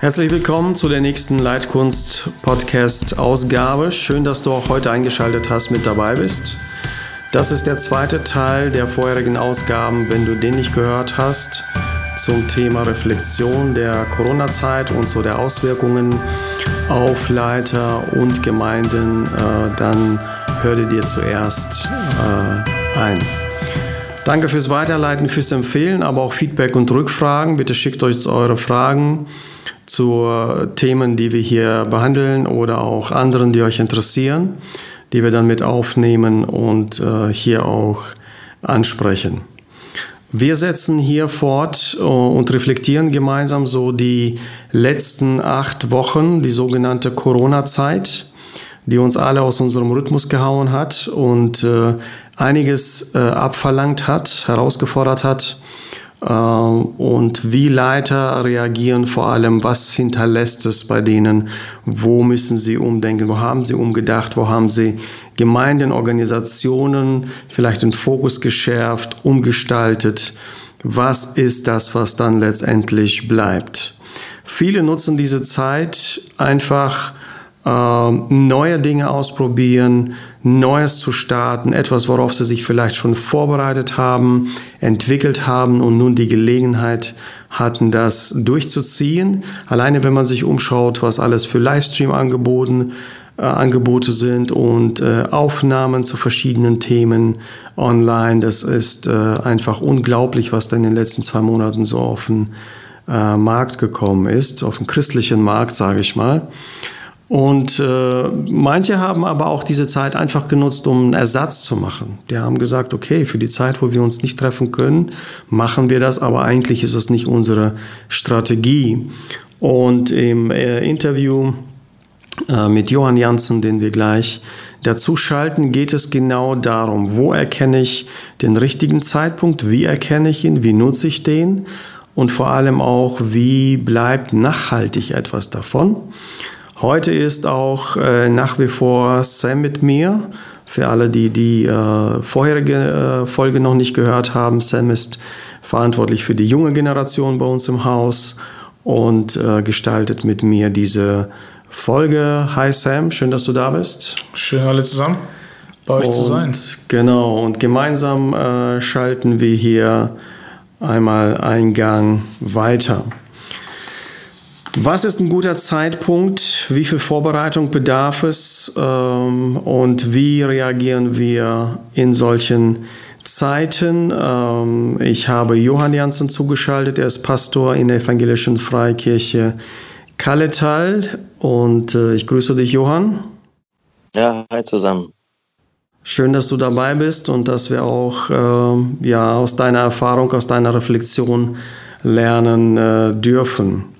Herzlich willkommen zu der nächsten Leitkunst Podcast Ausgabe. Schön, dass du auch heute eingeschaltet hast, mit dabei bist. Das ist der zweite Teil der vorherigen Ausgaben, wenn du den nicht gehört hast, zum Thema Reflexion der Corona-Zeit und so der Auswirkungen auf Leiter und Gemeinden, äh, dann hör dir zuerst äh, ein. Danke fürs Weiterleiten, fürs Empfehlen, aber auch Feedback und Rückfragen. Bitte schickt euch eure Fragen zu Themen, die wir hier behandeln oder auch anderen, die euch interessieren, die wir dann mit aufnehmen und äh, hier auch ansprechen. Wir setzen hier fort äh, und reflektieren gemeinsam so die letzten acht Wochen, die sogenannte Corona-Zeit, die uns alle aus unserem Rhythmus gehauen hat und äh, einiges abverlangt hat, herausgefordert hat und wie Leiter reagieren vor allem, was hinterlässt es bei denen, wo müssen sie umdenken, wo haben sie umgedacht, wo haben sie Gemeinden, Organisationen vielleicht den Fokus geschärft, umgestaltet, was ist das, was dann letztendlich bleibt. Viele nutzen diese Zeit einfach, ähm, neue Dinge ausprobieren, Neues zu starten, etwas, worauf sie sich vielleicht schon vorbereitet haben, entwickelt haben und nun die Gelegenheit hatten, das durchzuziehen. Alleine wenn man sich umschaut, was alles für Livestream-Angebote äh, Angebote sind und äh, Aufnahmen zu verschiedenen Themen online, das ist äh, einfach unglaublich, was da in den letzten zwei Monaten so auf den äh, Markt gekommen ist, auf den christlichen Markt, sage ich mal. Und äh, manche haben aber auch diese Zeit einfach genutzt, um einen Ersatz zu machen. Die haben gesagt, okay, für die Zeit, wo wir uns nicht treffen können, machen wir das, aber eigentlich ist es nicht unsere Strategie. Und im äh, Interview äh, mit Johann Janssen, den wir gleich dazu schalten, geht es genau darum, wo erkenne ich den richtigen Zeitpunkt, wie erkenne ich ihn, wie nutze ich den und vor allem auch, wie bleibt nachhaltig etwas davon. Heute ist auch äh, nach wie vor Sam mit mir. Für alle, die die äh, vorherige äh, Folge noch nicht gehört haben, Sam ist verantwortlich für die junge Generation bei uns im Haus und äh, gestaltet mit mir diese Folge. Hi Sam, schön, dass du da bist. Schön alle zusammen bei euch und, zu sein. Genau, und gemeinsam äh, schalten wir hier einmal Eingang weiter. Was ist ein guter Zeitpunkt? Wie viel Vorbereitung bedarf es? Ähm, und wie reagieren wir in solchen Zeiten? Ähm, ich habe Johann Janssen zugeschaltet. Er ist Pastor in der Evangelischen Freikirche Kalletal. Und äh, ich grüße dich, Johann. Ja, hi zusammen. Schön, dass du dabei bist und dass wir auch äh, ja, aus deiner Erfahrung, aus deiner Reflexion lernen äh, dürfen.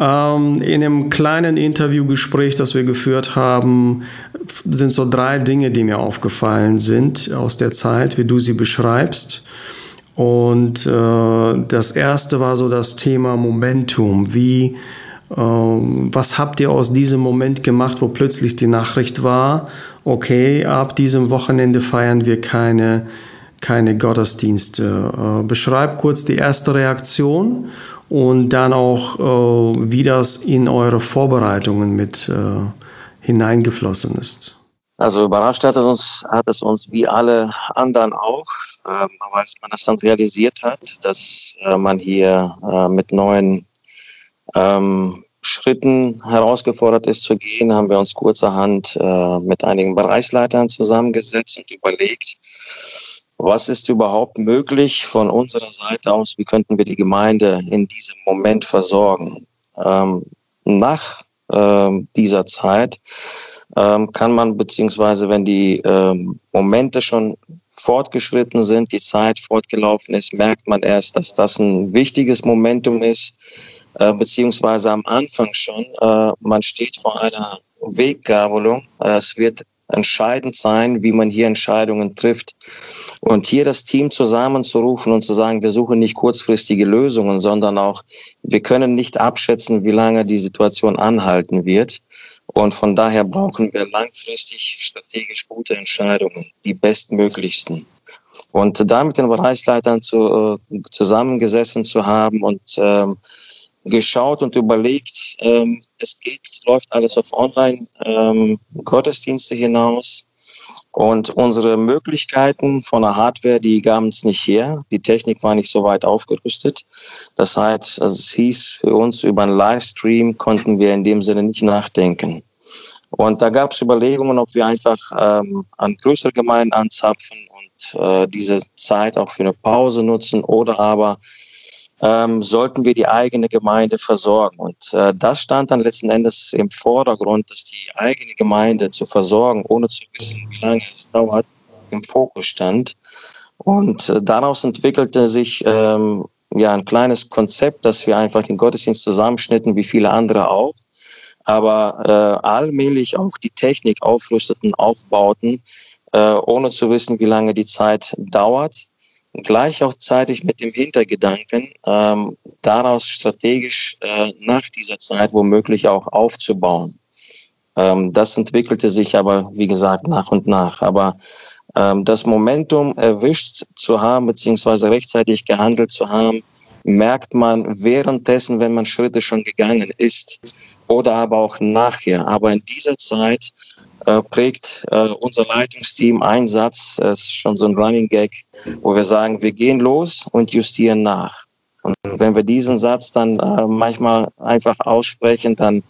Ähm, in einem kleinen Interviewgespräch, das wir geführt haben, sind so drei Dinge, die mir aufgefallen sind aus der Zeit, wie du sie beschreibst. Und äh, das erste war so das Thema Momentum. Wie, äh, was habt ihr aus diesem Moment gemacht, wo plötzlich die Nachricht war, okay, ab diesem Wochenende feiern wir keine, keine Gottesdienste. Äh, beschreib kurz die erste Reaktion und dann auch, äh, wie das in eure Vorbereitungen mit äh, hineingeflossen ist. Also überrascht hat es uns, hat es uns wie alle anderen auch, ähm, aber als man das dann realisiert hat, dass äh, man hier äh, mit neuen ähm, Schritten herausgefordert ist zu gehen, haben wir uns kurzerhand äh, mit einigen Bereichsleitern zusammengesetzt und überlegt, was ist überhaupt möglich von unserer Seite aus? Wie könnten wir die Gemeinde in diesem Moment versorgen? Ähm, nach ähm, dieser Zeit ähm, kann man, beziehungsweise wenn die ähm, Momente schon fortgeschritten sind, die Zeit fortgelaufen ist, merkt man erst, dass das ein wichtiges Momentum ist, äh, beziehungsweise am Anfang schon. Äh, man steht vor einer Weggabelung. Äh, es wird entscheidend sein, wie man hier Entscheidungen trifft. Und hier das Team zusammenzurufen und zu sagen, wir suchen nicht kurzfristige Lösungen, sondern auch, wir können nicht abschätzen, wie lange die Situation anhalten wird. Und von daher brauchen wir langfristig strategisch gute Entscheidungen, die bestmöglichsten. Und da mit den Bereichsleitern zu, äh, zusammengesessen zu haben und ähm, geschaut und überlegt, ähm, es geht, läuft alles auf Online-Gottesdienste ähm, hinaus. Und unsere Möglichkeiten von der Hardware, die gaben es nicht her. Die Technik war nicht so weit aufgerüstet. Das heißt, also es hieß für uns, über einen Livestream konnten wir in dem Sinne nicht nachdenken. Und da gab es Überlegungen, ob wir einfach ähm, an größere Gemeinden anzapfen und äh, diese Zeit auch für eine Pause nutzen oder aber ähm, sollten wir die eigene Gemeinde versorgen. Und äh, das stand dann letzten Endes im Vordergrund, dass die eigene Gemeinde zu versorgen, ohne zu wissen, wie lange es dauert, im Fokus stand. Und äh, daraus entwickelte sich ähm, ja ein kleines Konzept, dass wir einfach den Gottesdienst zusammenschnitten, wie viele andere auch, aber äh, allmählich auch die Technik aufrüsteten, aufbauten, äh, ohne zu wissen, wie lange die Zeit dauert gleich auch zeitig mit dem Hintergedanken, ähm, daraus strategisch äh, nach dieser Zeit womöglich auch aufzubauen. Ähm, das entwickelte sich aber, wie gesagt, nach und nach. Aber ähm, das Momentum erwischt zu haben, beziehungsweise rechtzeitig gehandelt zu haben, merkt man währenddessen, wenn man Schritte schon gegangen ist oder aber auch nachher. Aber in dieser Zeit äh, prägt äh, unser Leitungsteam einen Satz, es ist schon so ein Running Gag, wo wir sagen, wir gehen los und justieren nach. Und wenn wir diesen Satz dann äh, manchmal einfach aussprechen, dann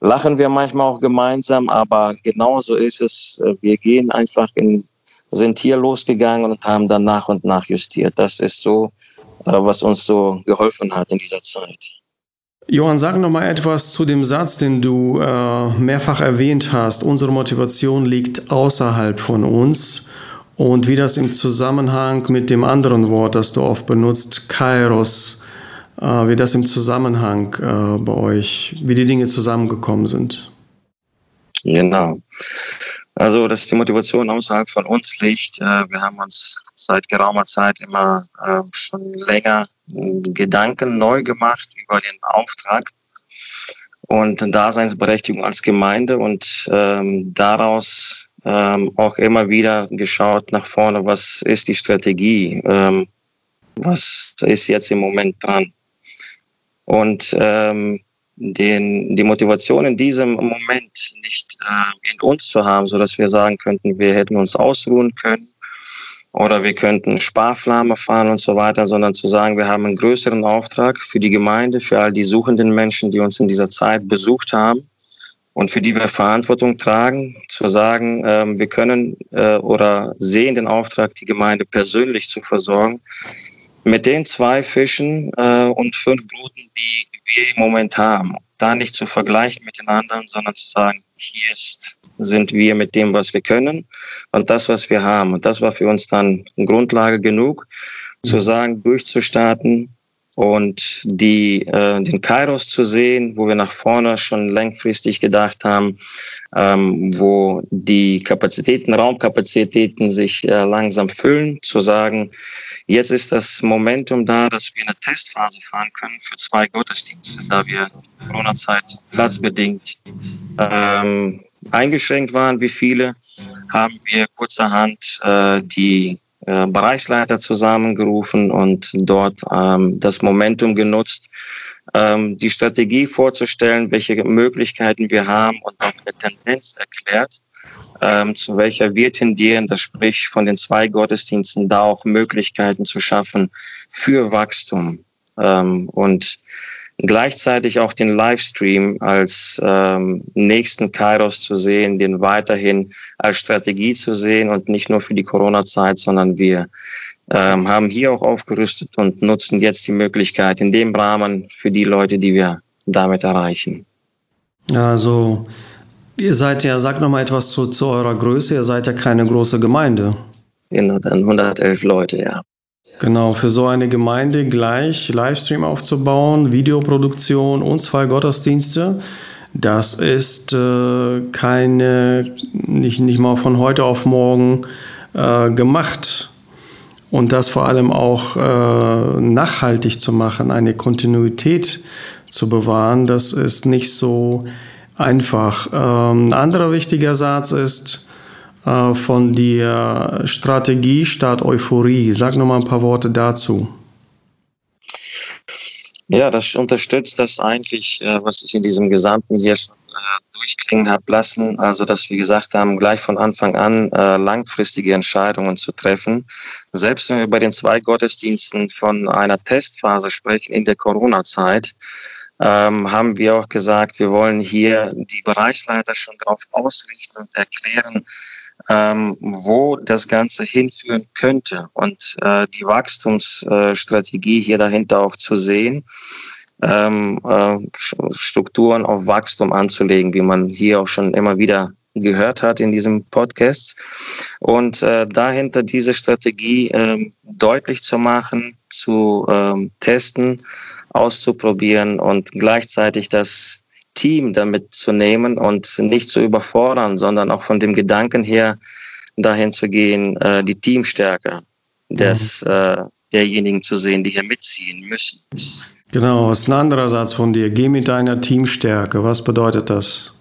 lachen wir manchmal auch gemeinsam, aber genauso ist es. Äh, wir gehen einfach in, sind hier losgegangen und haben dann nach und nach justiert. Das ist so, was uns so geholfen hat in dieser Zeit. Johann, sag noch mal etwas zu dem Satz, den du äh, mehrfach erwähnt hast. Unsere Motivation liegt außerhalb von uns und wie das im Zusammenhang mit dem anderen Wort, das du oft benutzt, Kairos, äh, wie das im Zusammenhang äh, bei euch, wie die Dinge zusammengekommen sind. Genau. Also, dass die Motivation außerhalb von uns liegt. Äh, wir haben uns seit geraumer Zeit immer äh, schon länger Gedanken neu gemacht über den Auftrag und Daseinsberechtigung als Gemeinde und ähm, daraus ähm, auch immer wieder geschaut nach vorne, was ist die Strategie, ähm, was ist jetzt im Moment dran. Und ähm, den, die Motivation in diesem Moment nicht äh, in uns zu haben, so dass wir sagen könnten, wir hätten uns ausruhen können oder wir könnten Sparflamme fahren und so weiter, sondern zu sagen, wir haben einen größeren Auftrag für die Gemeinde, für all die suchenden Menschen, die uns in dieser Zeit besucht haben und für die wir Verantwortung tragen, zu sagen, äh, wir können äh, oder sehen den Auftrag, die Gemeinde persönlich zu versorgen mit den zwei Fischen äh, und fünf Broten, die wir im Moment haben. Da nicht zu vergleichen mit den anderen, sondern zu sagen, hier ist, sind wir mit dem, was wir können und das, was wir haben. Und das war für uns dann Grundlage genug, zu sagen, durchzustarten und die, äh, den Kairos zu sehen, wo wir nach vorne schon langfristig gedacht haben, ähm, wo die Kapazitäten, Raumkapazitäten sich äh, langsam füllen, zu sagen, jetzt ist das Momentum da, dass wir eine Testphase fahren können für zwei Gottesdienste, da wir Corona-Zeit platzbedingt ähm, eingeschränkt waren, wie viele, haben wir kurzerhand äh, die äh, Bereichsleiter zusammengerufen und dort ähm, das Momentum genutzt, ähm, die Strategie vorzustellen, welche Möglichkeiten wir haben und auch eine Tendenz erklärt, ähm, zu welcher wir tendieren, das sprich von den zwei Gottesdiensten da auch Möglichkeiten zu schaffen für Wachstum. Ähm, und gleichzeitig auch den Livestream als ähm, nächsten Kairos zu sehen, den weiterhin als Strategie zu sehen und nicht nur für die Corona-Zeit, sondern wir ähm, haben hier auch aufgerüstet und nutzen jetzt die Möglichkeit in dem Rahmen für die Leute, die wir damit erreichen. Also, ihr seid ja, sagt nochmal etwas zu, zu eurer Größe, ihr seid ja keine große Gemeinde. Genau, dann 111 Leute, ja. Genau, für so eine Gemeinde gleich Livestream aufzubauen, Videoproduktion und zwei Gottesdienste, das ist äh, keine, nicht, nicht mal von heute auf morgen äh, gemacht. Und das vor allem auch äh, nachhaltig zu machen, eine Kontinuität zu bewahren, das ist nicht so einfach. Ähm, ein anderer wichtiger Satz ist, von der Strategie statt Euphorie. Sag noch mal ein paar Worte dazu. Ja, das unterstützt das eigentlich, äh, was ich in diesem gesamten hier schon äh, durchklingen habe lassen. Also, dass wir gesagt haben, gleich von Anfang an äh, langfristige Entscheidungen zu treffen. Selbst wenn wir bei den zwei Gottesdiensten von einer Testphase sprechen in der Corona-Zeit, ähm, haben wir auch gesagt, wir wollen hier die Bereichsleiter schon darauf ausrichten und erklären, ähm, wo das Ganze hinführen könnte. Und äh, die Wachstumsstrategie hier dahinter auch zu sehen, ähm, äh, Strukturen auf Wachstum anzulegen, wie man hier auch schon immer wieder gehört hat in diesem Podcast. Und äh, dahinter diese Strategie äh, deutlich zu machen, zu äh, testen, auszuprobieren und gleichzeitig das Team damit zu nehmen und nicht zu überfordern, sondern auch von dem Gedanken her dahin zu gehen, äh, die Teamstärke des, mhm. äh, derjenigen zu sehen, die hier mitziehen müssen. Genau, ist ein anderer Satz von dir. Geh mit deiner Teamstärke. Was bedeutet das?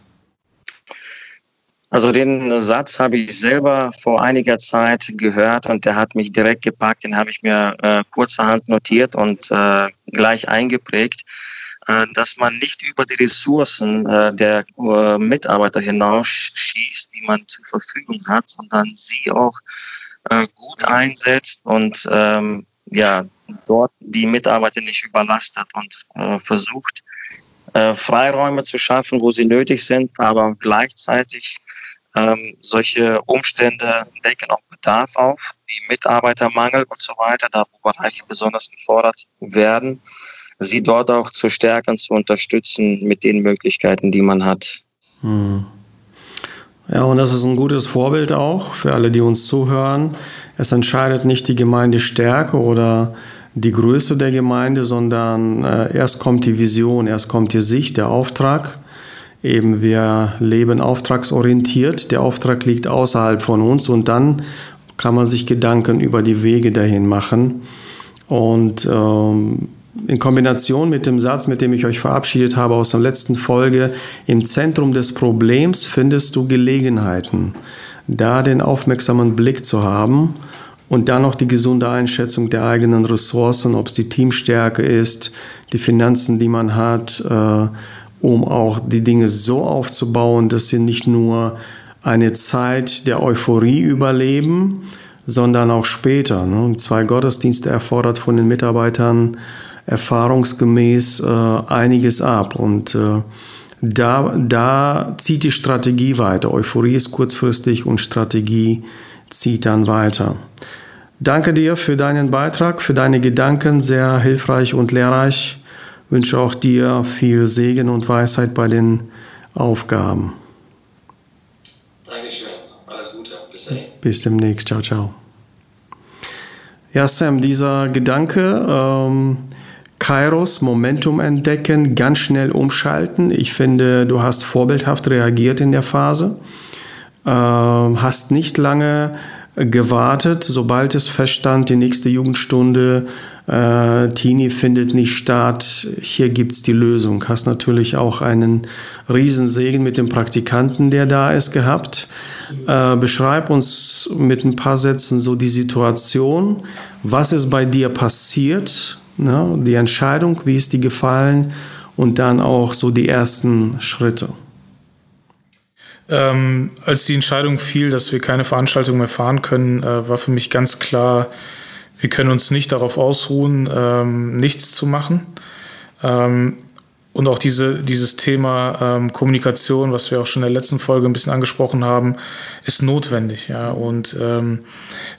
Also den Satz habe ich selber vor einiger Zeit gehört und der hat mich direkt gepackt. Den habe ich mir äh, kurzerhand notiert und äh, gleich eingeprägt. Äh, dass man nicht über die Ressourcen äh, der äh, Mitarbeiter hinausschießt, die man zur Verfügung hat, sondern sie auch gut einsetzt und ähm, ja, dort die Mitarbeiter nicht überlastet und versucht, Freiräume zu schaffen, wo sie nötig sind, aber gleichzeitig ähm, solche Umstände decken auch Bedarf auf, wie Mitarbeitermangel und so weiter, da wo Bereiche besonders gefordert werden sie dort auch zu stärken, zu unterstützen mit den Möglichkeiten, die man hat. Hm. Ja, und das ist ein gutes Vorbild auch für alle, die uns zuhören. Es entscheidet nicht die Gemeindestärke oder die Größe der Gemeinde, sondern äh, erst kommt die Vision, erst kommt die Sicht, der Auftrag. Eben wir leben auftragsorientiert, der Auftrag liegt außerhalb von uns und dann kann man sich Gedanken über die Wege dahin machen. Und ähm, in Kombination mit dem Satz, mit dem ich euch verabschiedet habe aus der letzten Folge, im Zentrum des Problems findest du Gelegenheiten, da den aufmerksamen Blick zu haben und dann noch die gesunde Einschätzung der eigenen Ressourcen, ob es die Teamstärke ist, die Finanzen, die man hat, äh, um auch die Dinge so aufzubauen, dass sie nicht nur eine Zeit der Euphorie überleben, sondern auch später. Ne? Zwei Gottesdienste erfordert von den Mitarbeitern erfahrungsgemäß äh, einiges ab. Und äh, da, da zieht die Strategie weiter. Euphorie ist kurzfristig und Strategie zieht dann weiter. Danke dir für deinen Beitrag, für deine Gedanken, sehr hilfreich und lehrreich. Ich wünsche auch dir viel Segen und Weisheit bei den Aufgaben. Dankeschön. Alles Gute. Bis dahin. Bis demnächst. Ciao, ciao. Ja, Sam, dieser Gedanke, ähm, Kairos, Momentum entdecken, ganz schnell umschalten. Ich finde, du hast vorbildhaft reagiert in der Phase, äh, hast nicht lange gewartet, sobald es feststand, die nächste Jugendstunde, äh, Teenie findet nicht statt, hier gibt's die Lösung. Hast natürlich auch einen Riesensegen mit dem Praktikanten, der da ist, gehabt. Äh, beschreib uns mit ein paar Sätzen so die Situation. Was ist bei dir passiert? Ne? Die Entscheidung, wie ist die gefallen und dann auch so die ersten Schritte. Ähm, als die Entscheidung fiel, dass wir keine Veranstaltung mehr fahren können, äh, war für mich ganz klar, wir können uns nicht darauf ausruhen, ähm, nichts zu machen. Ähm, und auch diese, dieses Thema ähm, Kommunikation, was wir auch schon in der letzten Folge ein bisschen angesprochen haben, ist notwendig. Ja. Und ähm,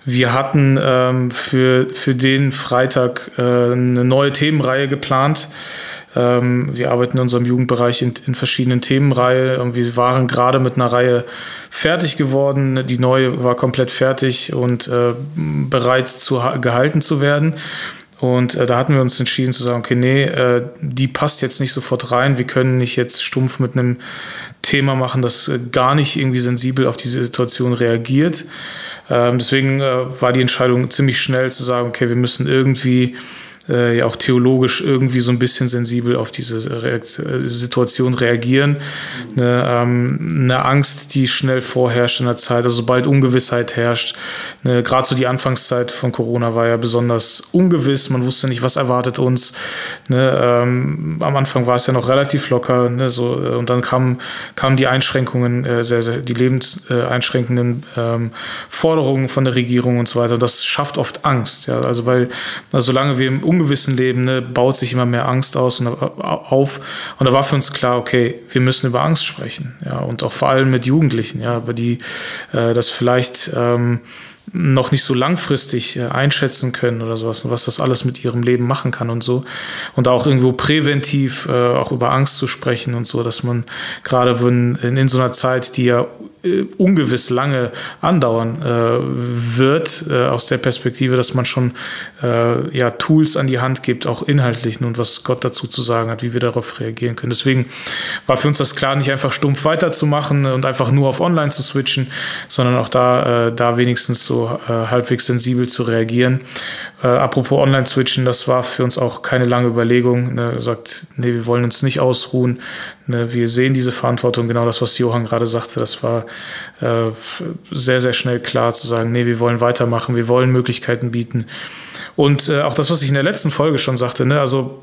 wir hatten ähm, für, für den Freitag äh, eine neue Themenreihe geplant. Ähm, wir arbeiten in unserem Jugendbereich in, in verschiedenen Themenreihen. Wir waren gerade mit einer Reihe fertig geworden. Die neue war komplett fertig und äh, bereit zu, gehalten zu werden. Und äh, da hatten wir uns entschieden zu sagen, okay, nee, äh, die passt jetzt nicht sofort rein. Wir können nicht jetzt stumpf mit einem Thema machen, das äh, gar nicht irgendwie sensibel auf diese Situation reagiert. Ähm, deswegen äh, war die Entscheidung ziemlich schnell zu sagen, okay, wir müssen irgendwie äh, ja auch theologisch irgendwie so ein bisschen sensibel auf diese Reakt Situation reagieren. Eine, ähm, eine Angst, die schnell vorherrscht in der Zeit, also sobald Ungewissheit herrscht. Ne, Gerade so die Anfangszeit von Corona war ja besonders ungewiss, man wusste nicht, was erwartet uns. Ne, ähm, am Anfang war es ja noch relativ locker, ne, so, äh, und dann kamen, kamen die Einschränkungen, äh, sehr, sehr, die lebenseinschränkenden ähm, Forderungen von der Regierung und so weiter. Und das schafft oft Angst, ja, also weil, also solange wir im Ungewissen leben, ne, baut sich immer mehr Angst aus und äh, auf. Und da war für uns klar, okay, wir müssen über Angst sprechen, ja, und auch vor allem mit Jugendlichen, ja, über die äh, das vielleicht ähm, noch nicht so langfristig äh, einschätzen können oder sowas, was das alles mit ihrem Leben machen kann und so. Und auch irgendwo präventiv äh, auch über Angst zu sprechen und so, dass man gerade in, in so einer Zeit, die ja äh, ungewiss lange andauern äh, wird, äh, aus der Perspektive, dass man schon äh, ja, Tools an die Hand gibt, auch inhaltlich und was Gott dazu zu sagen hat, wie wir darauf reagieren können. Deswegen war für uns das klar, nicht einfach stumpf weiterzumachen und einfach nur auf Online zu switchen, sondern auch da, da wenigstens so äh, halbwegs sensibel zu reagieren. Äh, apropos Online-Switchen, das war für uns auch keine lange Überlegung. Ne, sagt, nee, wir wollen uns nicht ausruhen. Ne, wir sehen diese Verantwortung, genau das, was Johann gerade sagte, das war äh, sehr, sehr schnell klar zu sagen, nee, wir wollen weitermachen, wir wollen Möglichkeiten bieten. Und äh, auch das, was ich in der letzten Folge schon sagte, ne, also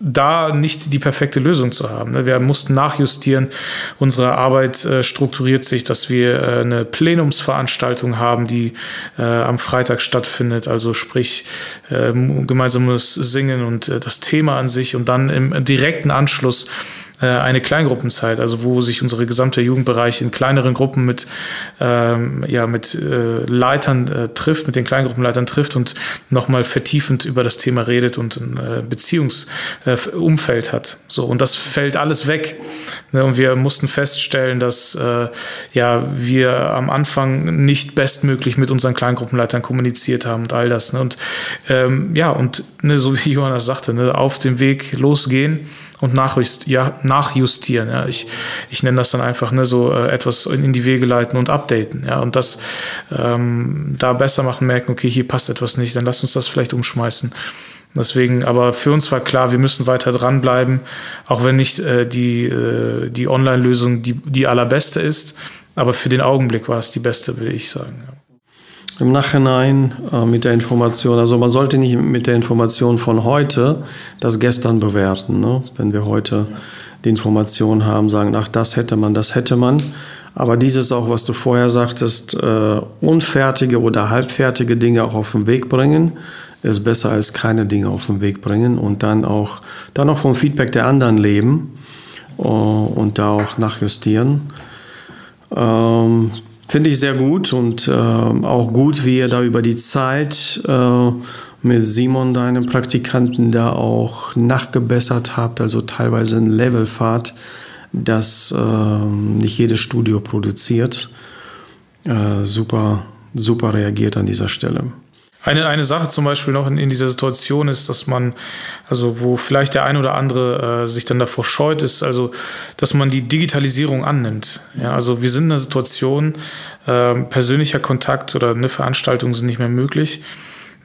da nicht die perfekte Lösung zu haben. Ne? Wir mussten nachjustieren. Unsere Arbeit äh, strukturiert sich, dass wir äh, eine Plenumsveranstaltung haben, die äh, am Freitag stattfindet. Also sprich gemeinsames Singen und das Thema an sich und dann im direkten Anschluss eine Kleingruppenzeit, also wo sich unsere gesamte Jugendbereich in kleineren Gruppen mit, ähm, ja, mit äh, Leitern äh, trifft, mit den Kleingruppenleitern trifft und nochmal vertiefend über das Thema redet und ein äh, Beziehungsumfeld hat. So, und das fällt alles weg. Ne? Und wir mussten feststellen, dass äh, ja, wir am Anfang nicht bestmöglich mit unseren Kleingruppenleitern kommuniziert haben und all das. Ne? Und ähm, ja, und ne, so wie Johannes sagte, ne, auf dem Weg losgehen und nachjustieren. Ja. Ich, ich nenne das dann einfach ne, so äh, etwas in die Wege leiten und updaten. Ja. Und das ähm, da besser machen, merken, okay, hier passt etwas nicht, dann lass uns das vielleicht umschmeißen. Deswegen, aber für uns war klar, wir müssen weiter dranbleiben, auch wenn nicht äh, die, äh, die Online-Lösung die, die allerbeste ist. Aber für den Augenblick war es die beste, würde ich sagen. Ja im Nachhinein äh, mit der Information, also man sollte nicht mit der Information von heute das gestern bewerten. Ne? Wenn wir heute die Information haben, sagen, ach, das hätte man, das hätte man. Aber dieses auch, was du vorher sagtest, äh, unfertige oder halbfertige Dinge auch auf den Weg bringen, ist besser als keine Dinge auf den Weg bringen und dann auch, dann auch vom Feedback der anderen leben uh, und da auch nachjustieren. Ähm, Finde ich sehr gut und äh, auch gut, wie ihr da über die Zeit äh, mit Simon, deinem Praktikanten, da auch nachgebessert habt, also teilweise ein Level fahrt, das äh, nicht jedes Studio produziert. Äh, super, super reagiert an dieser Stelle. Eine, eine Sache zum Beispiel noch in, in dieser Situation ist, dass man, also wo vielleicht der ein oder andere äh, sich dann davor scheut, ist also, dass man die Digitalisierung annimmt. Ja, also wir sind in einer Situation, äh, persönlicher Kontakt oder eine Veranstaltung sind nicht mehr möglich.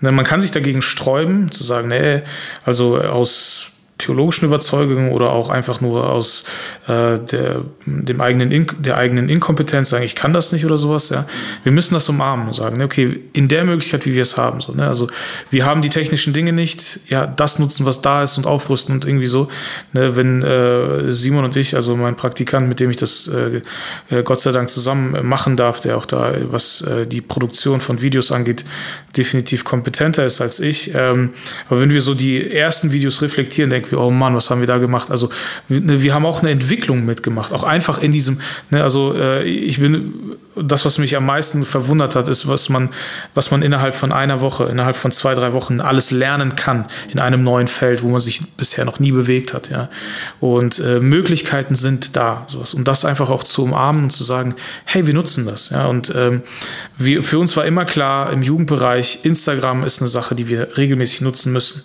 Man kann sich dagegen sträuben, zu sagen, nee, also aus theologischen Überzeugungen oder auch einfach nur aus äh, der, dem eigenen In der eigenen Inkompetenz sagen, ich kann das nicht oder sowas. Ja. Wir müssen das umarmen und sagen, okay, in der Möglichkeit, wie wir es haben. So, ne? Also wir haben die technischen Dinge nicht, ja, das nutzen, was da ist und aufrüsten und irgendwie so. Ne? Wenn äh, Simon und ich, also mein Praktikant, mit dem ich das äh, äh Gott sei Dank zusammen machen darf, der auch da, was äh, die Produktion von Videos angeht, definitiv kompetenter ist als ich. Ähm, aber wenn wir so die ersten Videos reflektieren, denken wir, oh Mann, was haben wir da gemacht? Also wir, ne, wir haben auch eine Entwicklung mitgemacht, auch einfach in diesem, ne, also äh, ich bin, das, was mich am meisten verwundert hat, ist, was man, was man innerhalb von einer Woche, innerhalb von zwei, drei Wochen alles lernen kann in einem neuen Feld, wo man sich bisher noch nie bewegt hat, ja. Und äh, Möglichkeiten sind da, sowas. Und das einfach auch zu umarmen und zu sagen, hey, wir nutzen das, ja. Und ähm, wir, für uns war immer klar, im Jugendbereich, Instagram ist eine Sache, die wir regelmäßig nutzen müssen.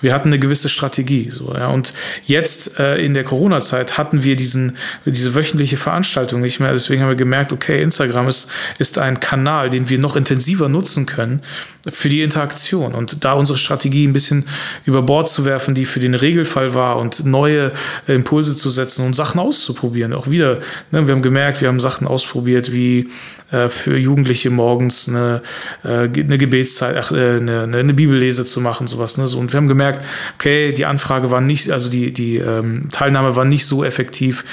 Wir hatten eine gewisse Strategie, so, ja. Und jetzt äh, in der Corona-Zeit hatten wir diesen, diese wöchentliche Veranstaltung nicht mehr. Deswegen haben wir gemerkt, okay, Instagram Instagram ist, ist ein Kanal, den wir noch intensiver nutzen können für die Interaktion und da unsere Strategie ein bisschen über Bord zu werfen, die für den Regelfall war und neue Impulse zu setzen und Sachen auszuprobieren. Auch wieder, ne, wir haben gemerkt, wir haben Sachen ausprobiert, wie äh, für Jugendliche morgens eine, äh, eine Gebetszeit, ach, äh, eine, eine Bibellese zu machen, sowas. Ne? So, und wir haben gemerkt, okay, die Anfrage war nicht, also die, die ähm, Teilnahme war nicht so effektiv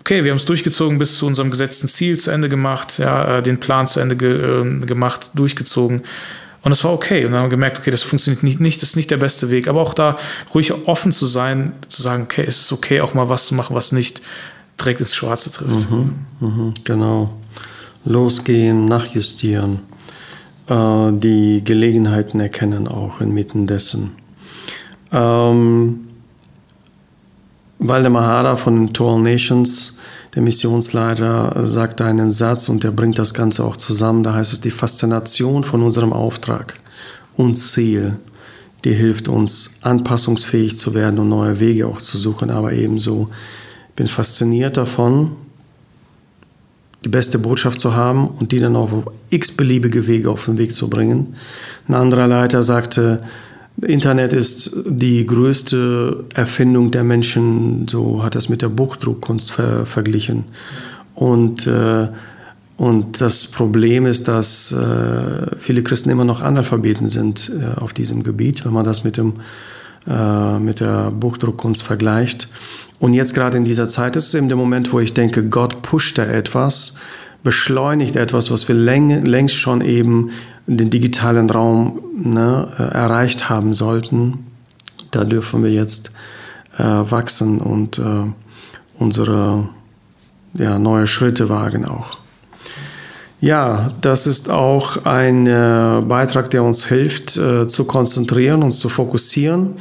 okay, wir haben es durchgezogen bis zu unserem gesetzten Ziel zu Ende gemacht, ja, äh, den Plan zu Ende ge äh, gemacht, durchgezogen. Und es war okay. Und dann haben wir gemerkt, okay, das funktioniert nicht, nicht, das ist nicht der beste Weg. Aber auch da ruhig offen zu sein, zu sagen, okay, es ist okay, auch mal was zu machen, was nicht direkt ins Schwarze trifft. Mhm, mhm, genau. Losgehen, nachjustieren, äh, die Gelegenheiten erkennen auch inmitten dessen. Ähm, Waldemar Hader von Tall Nations, der Missionsleiter, sagt einen Satz und der bringt das Ganze auch zusammen. Da heißt es, die Faszination von unserem Auftrag und Ziel, die hilft uns, anpassungsfähig zu werden und neue Wege auch zu suchen. Aber ebenso bin fasziniert davon, die beste Botschaft zu haben und die dann auf x-beliebige Wege auf den Weg zu bringen. Ein anderer Leiter sagte, Internet ist die größte Erfindung der Menschen, so hat es mit der Buchdruckkunst ver verglichen. Und, äh, und das Problem ist, dass äh, viele Christen immer noch Analphabeten sind äh, auf diesem Gebiet, wenn man das mit, dem, äh, mit der Buchdruckkunst vergleicht. Und jetzt gerade in dieser Zeit ist es eben der Moment, wo ich denke, Gott pusht da etwas, beschleunigt etwas, was wir läng längst schon eben den digitalen Raum ne, äh, erreicht haben sollten. Da dürfen wir jetzt äh, wachsen und äh, unsere ja, neue Schritte wagen auch. Ja, das ist auch ein äh, Beitrag, der uns hilft, äh, zu konzentrieren, uns zu fokussieren.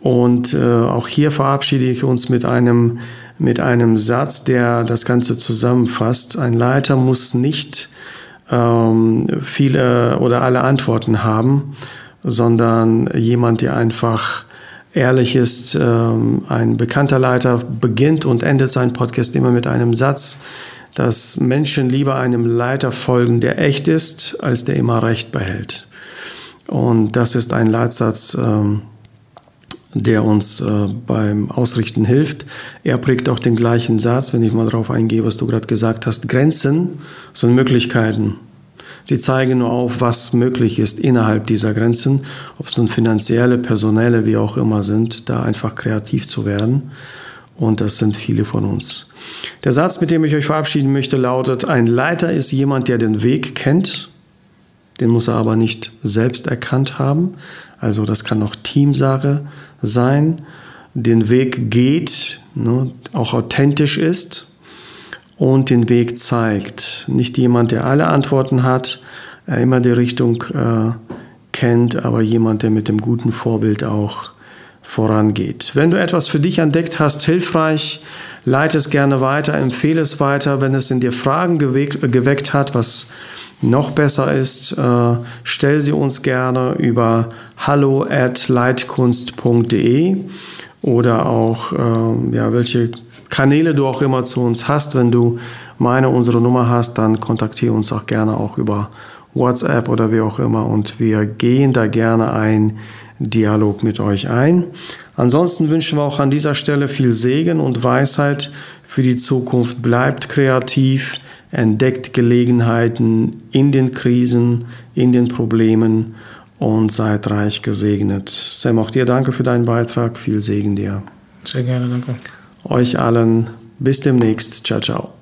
Und äh, auch hier verabschiede ich uns mit einem, mit einem Satz, der das Ganze zusammenfasst. Ein Leiter muss nicht ähm, viele oder alle Antworten haben, sondern jemand, der einfach ehrlich ist. Ähm, ein bekannter Leiter beginnt und endet seinen Podcast immer mit einem Satz, dass Menschen lieber einem Leiter folgen, der echt ist, als der immer Recht behält. Und das ist ein Leitsatz, ähm, der uns äh, beim Ausrichten hilft. Er prägt auch den gleichen Satz, wenn ich mal darauf eingehe, was du gerade gesagt hast. Grenzen sind Möglichkeiten. Sie zeigen nur auf, was möglich ist innerhalb dieser Grenzen, ob es nun finanzielle, personelle, wie auch immer sind, da einfach kreativ zu werden. Und das sind viele von uns. Der Satz, mit dem ich euch verabschieden möchte, lautet, ein Leiter ist jemand, der den Weg kennt, den muss er aber nicht selbst erkannt haben. Also das kann auch Teamsache sein, den Weg geht, ne, auch authentisch ist und den Weg zeigt. Nicht jemand, der alle Antworten hat, äh, immer die Richtung äh, kennt, aber jemand, der mit dem guten Vorbild auch vorangeht. Wenn du etwas für dich entdeckt hast, hilfreich, leite es gerne weiter, empfehle es weiter. Wenn es in dir Fragen geweckt, geweckt hat, was noch besser ist, äh, stell sie uns gerne über hallo at leitkunst.de oder auch, äh, ja, welche Kanäle du auch immer zu uns hast. Wenn du meine, unsere Nummer hast, dann kontaktiere uns auch gerne auch über WhatsApp oder wie auch immer und wir gehen da gerne ein Dialog mit euch ein. Ansonsten wünschen wir auch an dieser Stelle viel Segen und Weisheit für die Zukunft. Bleibt kreativ, entdeckt Gelegenheiten in den Krisen, in den Problemen und seid reich gesegnet. Sam, auch dir danke für deinen Beitrag. Viel Segen dir. Sehr gerne, danke. Euch allen bis demnächst. Ciao, ciao.